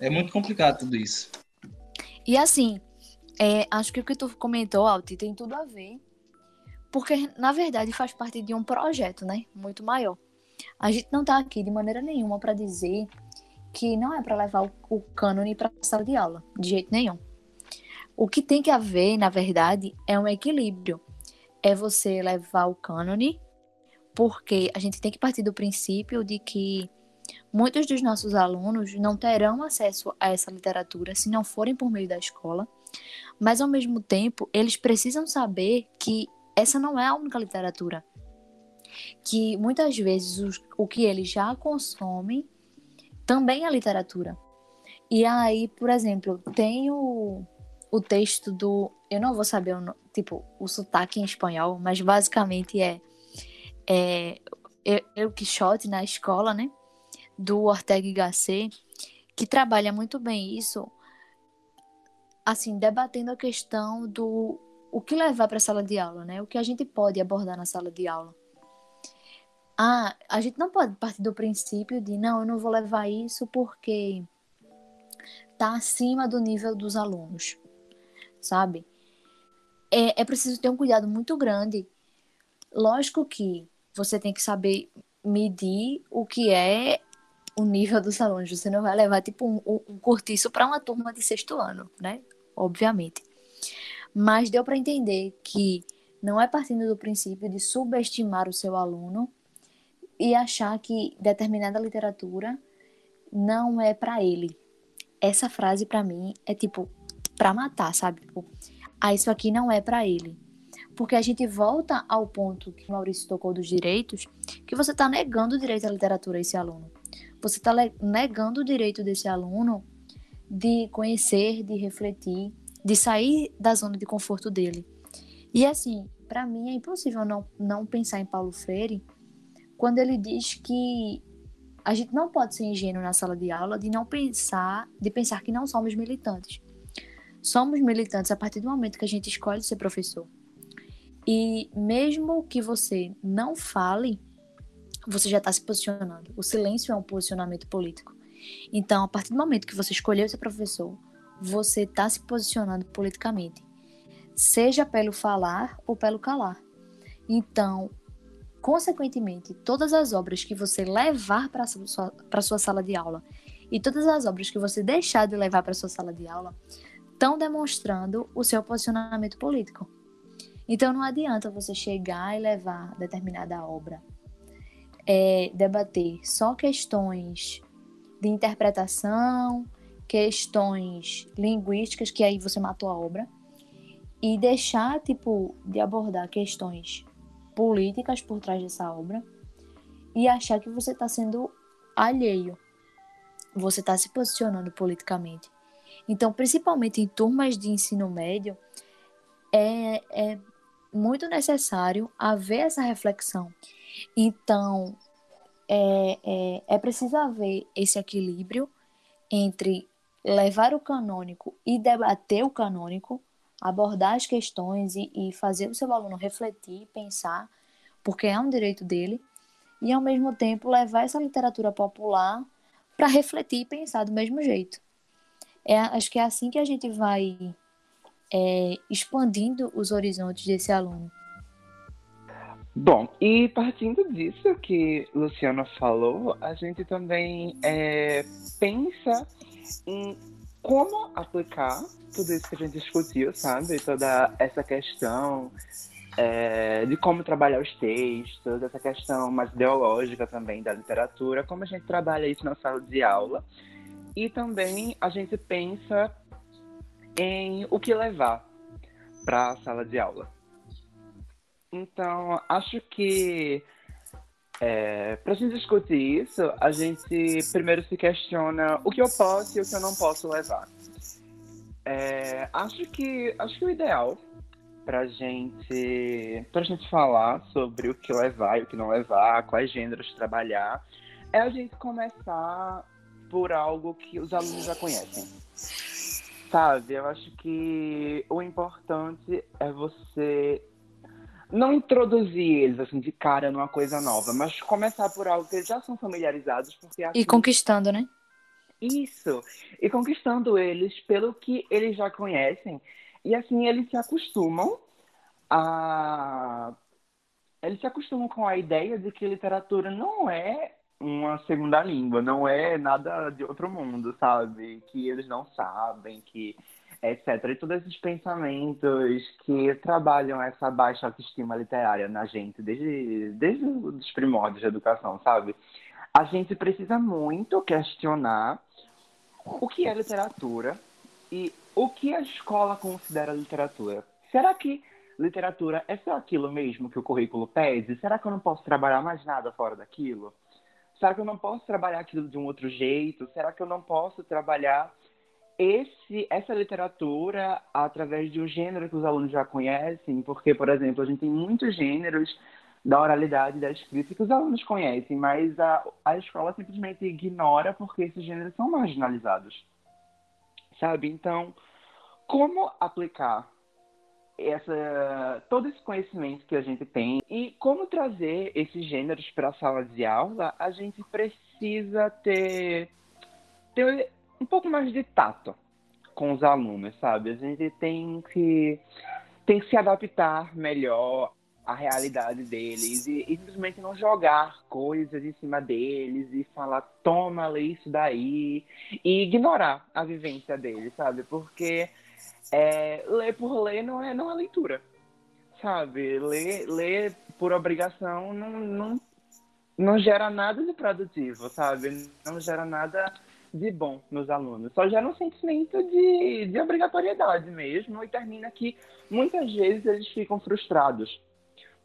É muito complicado tudo isso. E assim, é, acho que o que tu comentou, Alti, tem tudo a ver. Porque, na verdade, faz parte de um projeto, né? Muito maior. A gente não tá aqui de maneira nenhuma para dizer que não é para levar o, o cânone para a sala de aula, de jeito nenhum. O que tem que haver, na verdade, é um equilíbrio. É você levar o cânone porque a gente tem que partir do princípio de que muitos dos nossos alunos não terão acesso a essa literatura se não forem por meio da escola, mas ao mesmo tempo eles precisam saber que essa não é a única literatura. Que muitas vezes o, que eles já consomem também é literatura. E aí, por exemplo, tem o, o texto do. Eu não vou saber o, tipo, o sotaque em espanhol, mas basicamente é é, El Quixote na escola, né? Do Ortega y Gasset, que trabalha muito bem isso, assim, debatendo a questão do o que levar para a sala de aula, né? O que a gente pode abordar na sala de aula. Ah, a gente não pode partir do princípio de não, eu não vou levar isso porque tá acima do nível dos alunos, sabe? É, é preciso ter um cuidado muito grande. Lógico que você tem que saber medir o que é o nível dos alunos. Você não vai levar, tipo, um, um curtiço para uma turma de sexto ano, né? Obviamente. Mas deu para entender que não é partindo do princípio de subestimar o seu aluno e achar que determinada literatura não é para ele. Essa frase para mim é tipo para matar, sabe? Tipo, ah, isso aqui não é para ele. Porque a gente volta ao ponto que o Maurício tocou dos direitos, que você está negando o direito à literatura a esse aluno. Você está negando o direito desse aluno de conhecer, de refletir, de sair da zona de conforto dele. E assim, para mim é impossível não, não pensar em Paulo Freire quando ele diz que a gente não pode ser ingênuo na sala de aula de não pensar, de pensar que não somos militantes. Somos militantes a partir do momento que a gente escolhe ser professor. E mesmo que você não fale, você já está se posicionando. O silêncio é um posicionamento político. Então, a partir do momento que você escolheu ser professor, você está se posicionando politicamente, seja pelo falar ou pelo calar. Então, consequentemente, todas as obras que você levar para sua, sua sala de aula e todas as obras que você deixar de levar para sua sala de aula estão demonstrando o seu posicionamento político. Então não adianta você chegar e levar determinada obra, é, debater só questões de interpretação, questões linguísticas, que aí você matou a obra, e deixar, tipo, de abordar questões políticas por trás dessa obra e achar que você está sendo alheio. Você está se posicionando politicamente. Então, principalmente em turmas de ensino médio, é, é muito necessário haver essa reflexão. Então, é, é, é preciso haver esse equilíbrio entre levar o canônico e debater o canônico, abordar as questões e, e fazer o seu aluno refletir, pensar, porque é um direito dele, e ao mesmo tempo levar essa literatura popular para refletir e pensar do mesmo jeito. É, acho que é assim que a gente vai é, expandindo os horizontes desse aluno. Bom, e partindo disso que Luciana falou, a gente também é, pensa em como aplicar tudo isso que a gente discutiu, sabe? Toda essa questão é, de como trabalhar os textos, essa questão mais ideológica também da literatura, como a gente trabalha isso na sala de aula. E também a gente pensa em o que levar para a sala de aula. Então, acho que é, para a gente discutir isso, a gente primeiro se questiona o que eu posso e o que eu não posso levar. É, acho que acho que o ideal para gente para gente falar sobre o que levar e o que não levar, quais gêneros trabalhar, é a gente começar por algo que os alunos já conhecem. Sabe, eu acho que o importante é você não introduzir eles assim de cara numa coisa nova, mas começar por algo que eles já são familiarizados, porque assim, e conquistando, né? Isso, e conquistando eles pelo que eles já conhecem e assim eles se acostumam a eles se acostumam com a ideia de que literatura não é uma segunda língua, não é nada de outro mundo, sabe? Que eles não sabem, que etc. E todos esses pensamentos que trabalham essa baixa autoestima literária na gente desde, desde os primórdios da educação, sabe? A gente precisa muito questionar o que é literatura e o que a escola considera literatura. Será que literatura é só aquilo mesmo que o currículo pede? Será que eu não posso trabalhar mais nada fora daquilo? Será que eu não posso trabalhar aquilo de um outro jeito? Será que eu não posso trabalhar esse, essa literatura através de um gênero que os alunos já conhecem? Porque, por exemplo, a gente tem muitos gêneros da oralidade, da escrita, que os alunos conhecem, mas a, a escola simplesmente ignora porque esses gêneros são marginalizados. Sabe? Então, como aplicar essa, todo esse conhecimento que a gente tem e como trazer esses gêneros para a sala de aula, a gente precisa ter, ter um pouco mais de tato com os alunos, sabe? A gente tem que, tem que se adaptar melhor à realidade deles e, e simplesmente não jogar coisas em cima deles e falar, toma, lê isso daí e ignorar a vivência deles, sabe? Porque é, ler por ler não é, não é leitura, sabe? Ler, ler por obrigação não, não, não gera nada de produtivo, sabe? Não gera nada de bom nos alunos. Só gera um sentimento de, de obrigatoriedade mesmo e termina que muitas vezes eles ficam frustrados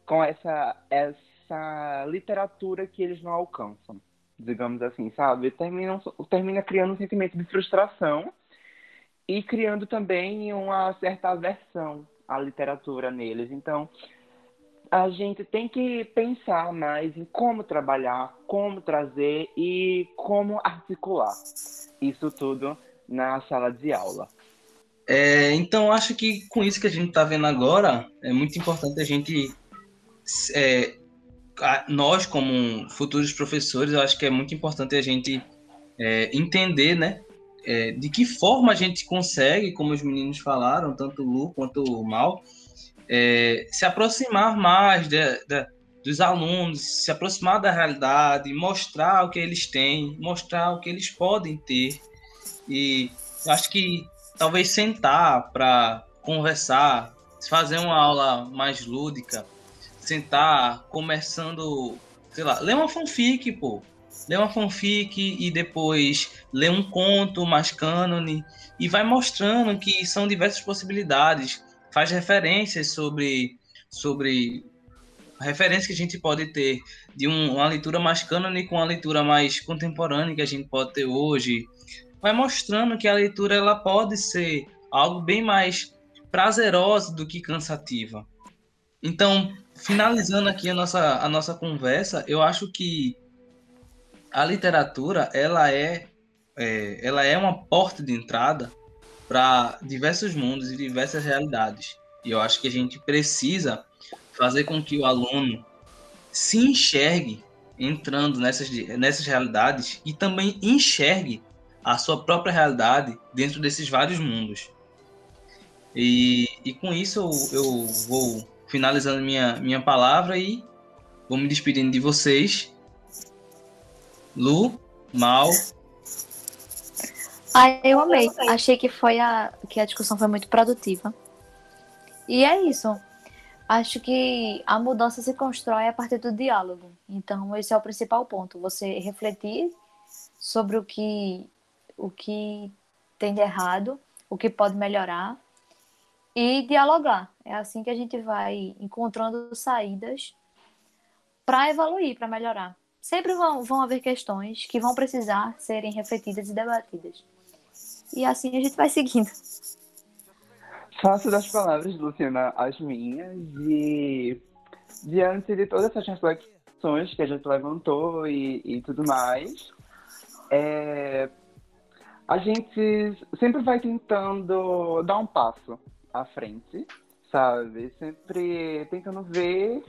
com essa, essa literatura que eles não alcançam, digamos assim, sabe? Termina, termina criando um sentimento de frustração e criando também uma certa aversão à literatura neles. Então, a gente tem que pensar mais em como trabalhar, como trazer e como articular isso tudo na sala de aula. É, então, acho que com isso que a gente está vendo agora, é muito importante a gente, é, nós como futuros professores, eu acho que é muito importante a gente é, entender, né, é, de que forma a gente consegue, como os meninos falaram, tanto o Lu quanto o Mal, é, se aproximar mais de, de, dos alunos, se aproximar da realidade, mostrar o que eles têm, mostrar o que eles podem ter. E acho que talvez sentar para conversar, fazer uma aula mais lúdica, sentar começando, sei lá, ler uma fanfic, pô lê uma fanfic e depois lê um conto mais cânone e vai mostrando que são diversas possibilidades, faz referências sobre sobre referências que a gente pode ter de um, uma leitura mais com uma leitura mais contemporânea que a gente pode ter hoje, vai mostrando que a leitura ela pode ser algo bem mais prazerosa do que cansativa. Então, finalizando aqui a nossa, a nossa conversa, eu acho que a literatura ela é, é, ela é uma porta de entrada para diversos mundos e diversas realidades. E eu acho que a gente precisa fazer com que o aluno se enxergue entrando nessas, nessas realidades e também enxergue a sua própria realidade dentro desses vários mundos. E, e com isso eu, eu vou finalizando minha, minha palavra e vou me despedindo de vocês Lu, Mal. Ah, eu amei. Achei que foi a que a discussão foi muito produtiva. E é isso. Acho que a mudança se constrói a partir do diálogo. Então, esse é o principal ponto. Você refletir sobre o que o que tem de errado, o que pode melhorar e dialogar. É assim que a gente vai encontrando saídas para evoluir, para melhorar sempre vão, vão haver questões que vão precisar serem refletidas e debatidas. E assim a gente vai seguindo. Faço das palavras, Luciana, as minhas e diante de todas essas reflexões que a gente levantou e, e tudo mais, é, a gente sempre vai tentando dar um passo à frente, sabe? Sempre tentando ver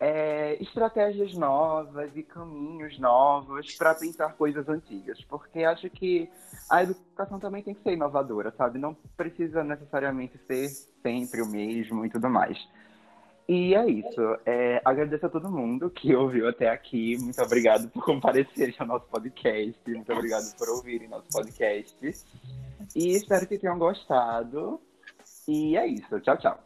é, estratégias novas e caminhos novos para pensar coisas antigas, porque acho que a educação também tem que ser inovadora, sabe? Não precisa necessariamente ser sempre o mesmo e tudo mais. E é isso. É, agradeço a todo mundo que ouviu até aqui. Muito obrigado por comparecer ao nosso podcast. Muito obrigado por ouvirem nosso podcast. E espero que tenham gostado. E é isso. Tchau, tchau.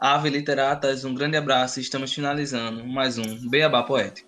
Ave Literatas, um grande abraço e estamos finalizando mais um Beabá Poético.